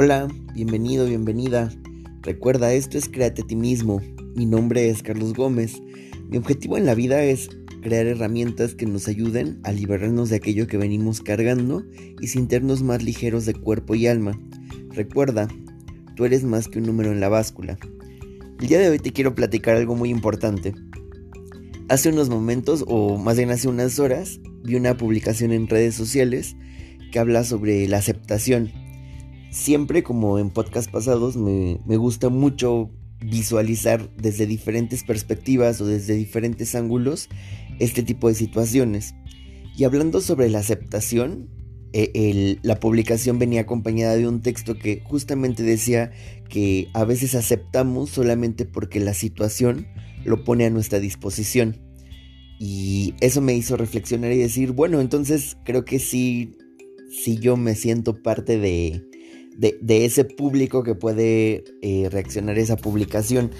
Hola, bienvenido, bienvenida. Recuerda, esto es Créate a ti mismo. Mi nombre es Carlos Gómez. Mi objetivo en la vida es crear herramientas que nos ayuden a liberarnos de aquello que venimos cargando y sentirnos más ligeros de cuerpo y alma. Recuerda, tú eres más que un número en la báscula. El día de hoy te quiero platicar algo muy importante. Hace unos momentos, o más bien hace unas horas, vi una publicación en redes sociales que habla sobre la aceptación siempre como en podcast pasados me, gusta mucho visualizar desde diferentes perspectivas o desde diferentes ángulos este tipo de situaciones. Y hablando sobre la aceptación, eh, la publicación venía acompañada de un texto que justamente decía que a veces aceptamos solamente porque la situación lo pone a nuestra disposición. Y eso me hizo reflexionar y decir, bueno, entonces creo que sí, sí yo me siento parte de, de, ese público que puede eh, reaccionar a esa publicación.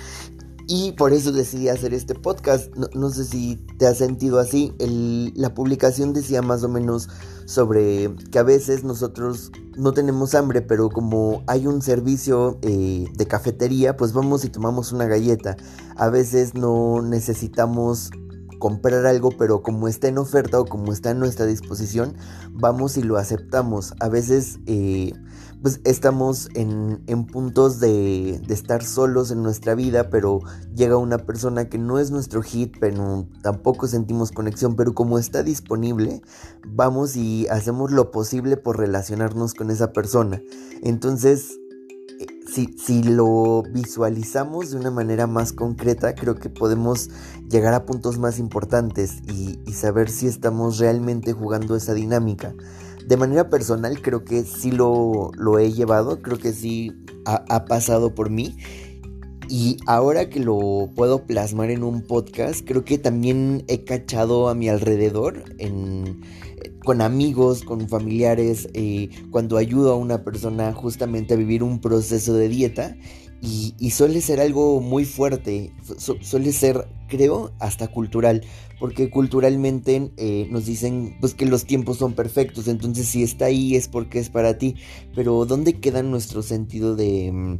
Y por eso decidí hacer este podcast. No, sé si te has sentido así. la publicación decía más o menos sobre que a veces nosotros no tenemos hambre, pero como hay un servicio eh, de cafetería, pues vamos y tomamos una galleta. A veces no necesitamos comprar algo, pero como está en oferta o como está en nuestra disposición, vamos y lo aceptamos. A veces eh, pues estamos en, puntos de, de, estar solos en nuestra vida, pero llega una persona que no es nuestro hit, pero tampoco sentimos conexión, pero como está disponible, vamos y hacemos lo posible por relacionarnos con esa persona. Entonces, si, lo visualizamos de una manera más concreta, creo que podemos llegar a puntos más importantes y, saber si estamos realmente jugando esa dinámica. De manera personal, creo que sí lo, he llevado, creo que sí ha, ha pasado por mí. Y ahora que lo puedo plasmar en un podcast, creo que también he cachado a mi alrededor en con amigos, con familiares, eh, cuando ayudo a una persona justamente a vivir un proceso de dieta. Y, suele ser algo muy fuerte, suele ser, creo, hasta cultural, porque culturalmente eh, nos dicen pues que los tiempos son perfectos, entonces si está ahí es porque es para ti, pero ¿dónde queda nuestro sentido de... Mm,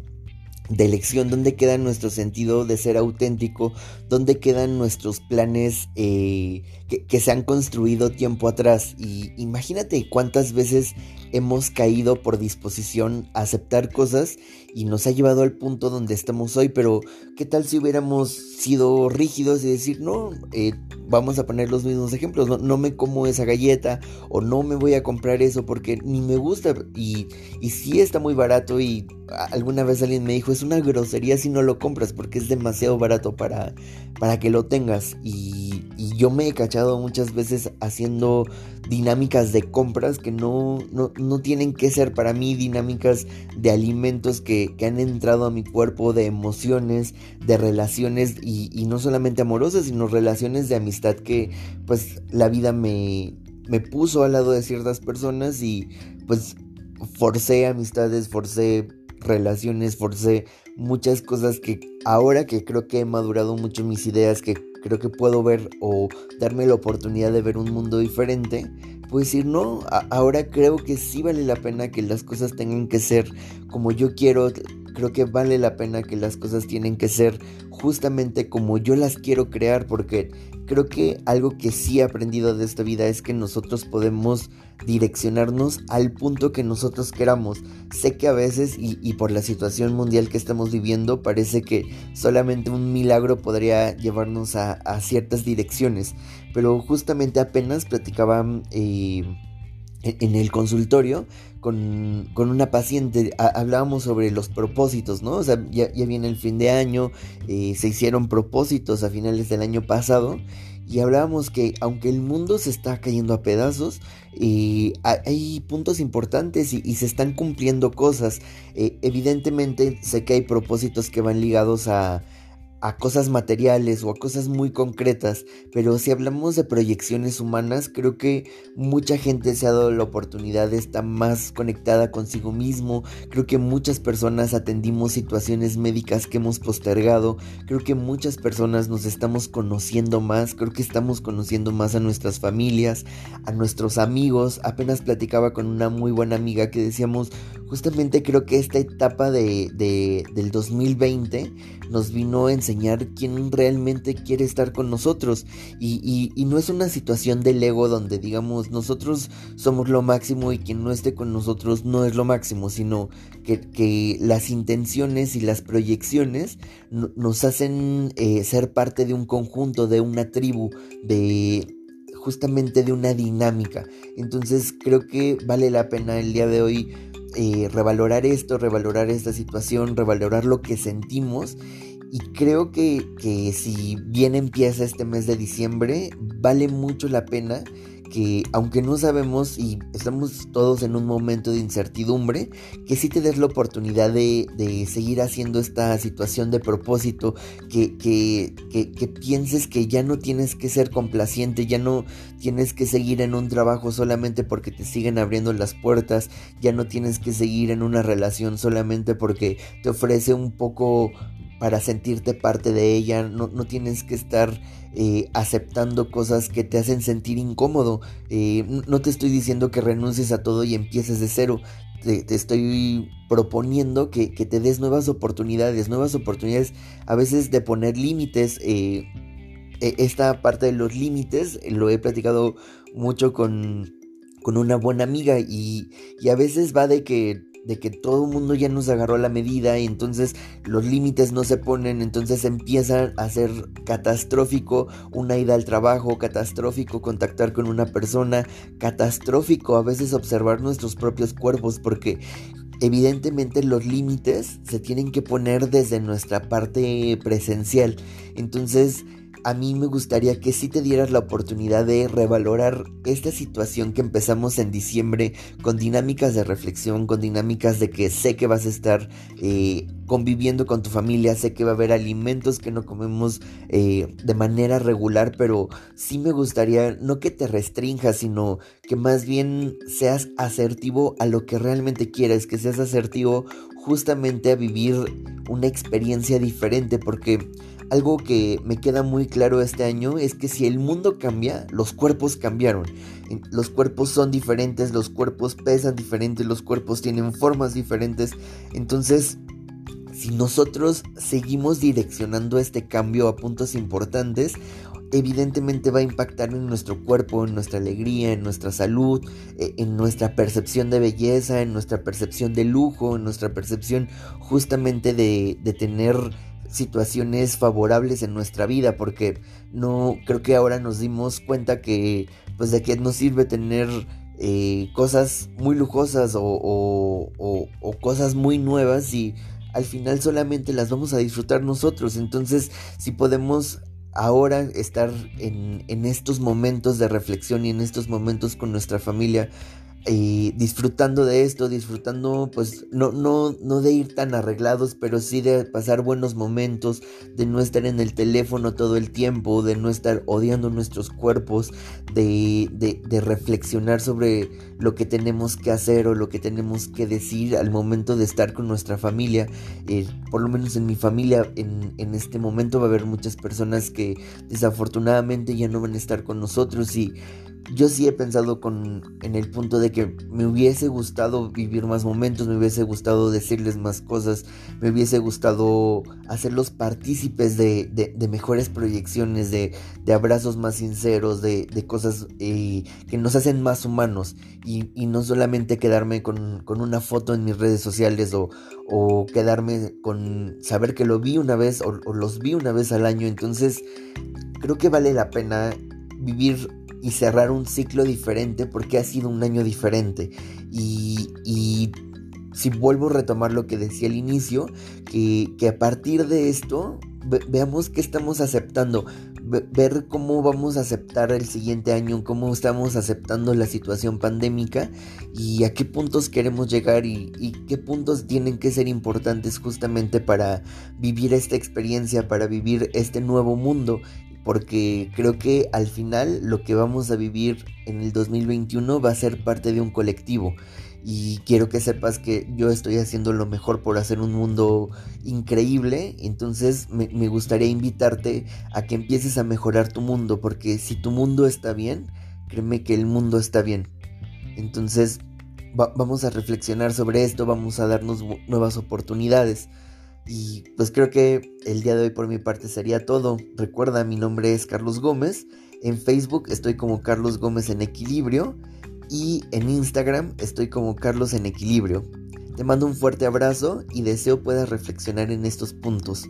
de elección, dónde queda nuestro sentido de ser auténtico, dónde quedan nuestros planes eh, que, se han construido tiempo atrás. Y imagínate cuántas veces hemos caído por disposición a aceptar cosas y nos ha llevado al punto donde estamos hoy, pero ¿qué tal si hubiéramos sido rígidos y decir, no, eh, vamos a poner los mismos ejemplos, no, me como esa galleta o no me voy a comprar eso porque ni me gusta y, y sí está muy barato y alguna vez alguien me dijo, es una grosería si no lo compras porque es demasiado barato para, para que lo tengas y yo me he cachado muchas veces haciendo dinámicas de compras que no, no, tienen que ser para mí dinámicas de alimentos que, han entrado a mi cuerpo, de emociones, de relaciones y, y, no solamente amorosas, sino relaciones de amistad que pues la vida me, me puso al lado de ciertas personas y pues forcé amistades, forcé relaciones, forcé muchas cosas que ahora que creo que he madurado mucho mis ideas, que creo que puedo ver o darme la oportunidad de ver un mundo diferente, pues decir, no, ahora creo que sí vale la pena que las cosas tengan que ser como yo quiero, creo que vale la pena que las cosas tienen que ser justamente como yo las quiero crear, porque creo que algo que sí he aprendido de esta vida es que nosotros podemos direccionarnos al punto que nosotros queramos. Sé que a veces, y, por la situación mundial que estamos viviendo, parece que solamente un milagro podría llevarnos a, ciertas direcciones, pero justamente apenas platicaba... Eh, en el consultorio con, una paciente hablábamos sobre los propósitos, ¿no? O sea, ya, viene el fin de año, eh, se hicieron propósitos a finales del año pasado y hablábamos que aunque el mundo se está cayendo a pedazos, eh, hay puntos importantes y, se están cumpliendo cosas. Eh, evidentemente sé que hay propósitos que van ligados a a cosas materiales o a cosas muy concretas, pero si hablamos de proyecciones humanas, creo que mucha gente se ha dado la oportunidad de estar más conectada consigo mismo, creo que muchas personas atendimos situaciones médicas que hemos postergado, creo que muchas personas nos estamos conociendo más, creo que estamos conociendo más a nuestras familias, a nuestros amigos, apenas platicaba con una muy buena amiga que decíamos, justamente creo que esta etapa de, del 2020 nos vino a enseñar quién realmente quiere estar con nosotros. Y, no es una situación del ego donde digamos nosotros somos lo máximo y quien no esté con nosotros no es lo máximo, sino que, que las intenciones y las proyecciones nos hacen eh, ser parte de un conjunto, de una tribu, de justamente de una dinámica. Entonces creo que vale la pena el día de hoy eh, revalorar esto, revalorar esta situación, revalorar lo que sentimos. Y creo que, que si bien empieza este mes de diciembre, vale mucho la pena que aunque no sabemos y estamos todos en un momento de incertidumbre, que sí te des la oportunidad de, seguir haciendo esta situación de propósito, que, que, que, pienses que ya no tienes que ser complaciente, ya no tienes que seguir en un trabajo solamente porque te siguen abriendo las puertas, ya no tienes que seguir en una relación solamente porque te ofrece un poco para sentirte parte de ella, no, tienes que estar eh, aceptando cosas que te hacen sentir incómodo, eh, no te estoy diciendo que renuncies a todo y empieces de cero, te, estoy proponiendo que, te des nuevas oportunidades, nuevas oportunidades a veces de poner límites. Eh, e, esta parte de los límites lo he platicado mucho con, con una buena amiga y, y a veces va de que de que todo el mundo ya nos agarró la medida y entonces los límites no se ponen, entonces empieza a ser catastrófico una ida al trabajo, catastrófico contactar con una persona, catastrófico a veces observar nuestros propios cuerpos porque evidentemente los límites se tienen que poner desde nuestra parte presencial. Entonces, a mí me gustaría que si te dieras la oportunidad de revalorar esta situación que empezamos en diciembre con dinámicas de reflexión, con dinámicas de que sé que vas a estar eh, conviviendo con tu familia, sé que va a haber alimentos que no comemos eh, de manera regular, pero sí me gustaría no que te restrinjas, sino que más bien seas asertivo a lo que realmente quieres, que seas asertivo justamente a vivir una experiencia diferente, porque algo que me queda muy claro este año es que si el mundo cambia, los cuerpos cambiaron. Los cuerpos son diferentes, los cuerpos pesan diferentes, los cuerpos tienen formas diferentes. Entonces, si nosotros seguimos direccionando este cambio a puntos importantes, evidentemente va a impactar en nuestro cuerpo, en nuestra alegría, en nuestra salud, e, en nuestra percepción de belleza, en nuestra percepción de lujo, en nuestra percepción justamente de, de tener situaciones favorables en nuestra vida porque no creo que ahora nos dimos cuenta que pues de qué nos sirve tener eh, cosas muy lujosas o, o, cosas muy nuevas y al final solamente las vamos a disfrutar nosotros. Entonces si podemos ahora estar en, en estos momentos de reflexión y en estos momentos con nuestra familia y disfrutando de esto, disfrutando pues no, no, no de ir tan arreglados, pero sí de pasar buenos momentos, de no estar en el teléfono todo el tiempo, de no estar odiando nuestros cuerpos, de, de, reflexionar sobre lo que tenemos que hacer o lo que tenemos que decir al momento de estar con nuestra familia. Eh, por lo menos en mi familia en, en este momento va a haber muchas personas que desafortunadamente ya no van a estar con nosotros y yo sí he pensado con, en el punto de que me hubiese gustado vivir más momentos, me hubiese gustado decirles más cosas, me hubiese gustado hacerlos partícipes de, de, mejores proyecciones, de, de, abrazos más sinceros, de, cosas eh, que nos hacen más humanos y, y no solamente quedarme con, con, una foto en mis redes sociales o, o, quedarme con saber que lo vi una vez o, o los vi una vez al año. Entonces creo que vale la pena vivir y cerrar un ciclo diferente porque ha sido un año diferente. Y, y si vuelvo a retomar lo que decía al inicio, que, que a partir de esto veamos qué estamos aceptando, ver cómo vamos a aceptar el siguiente año, cómo estamos aceptando la situación pandémica y a qué puntos queremos llegar y, y, qué puntos tienen que ser importantes justamente para vivir esta experiencia, para vivir este nuevo mundo. Porque creo que al final lo que vamos a vivir en el 2021 va a ser parte de un colectivo y quiero que sepas que yo estoy haciendo lo mejor por hacer un mundo increíble, entonces me, gustaría invitarte a que empieces a mejorar tu mundo, porque si tu mundo está bien, créeme que el mundo está bien. Entonces vamos a reflexionar sobre esto, vamos a darnos nuevas oportunidades. Y pues creo que el día de hoy por mi parte sería todo. Recuerda, mi nombre es Carlos Gómez. En Facebook estoy como Carlos Gómez en Equilibrio y en Instagram estoy como Carlos en Equilibrio. Te mando un fuerte abrazo y deseo puedas reflexionar en estos puntos.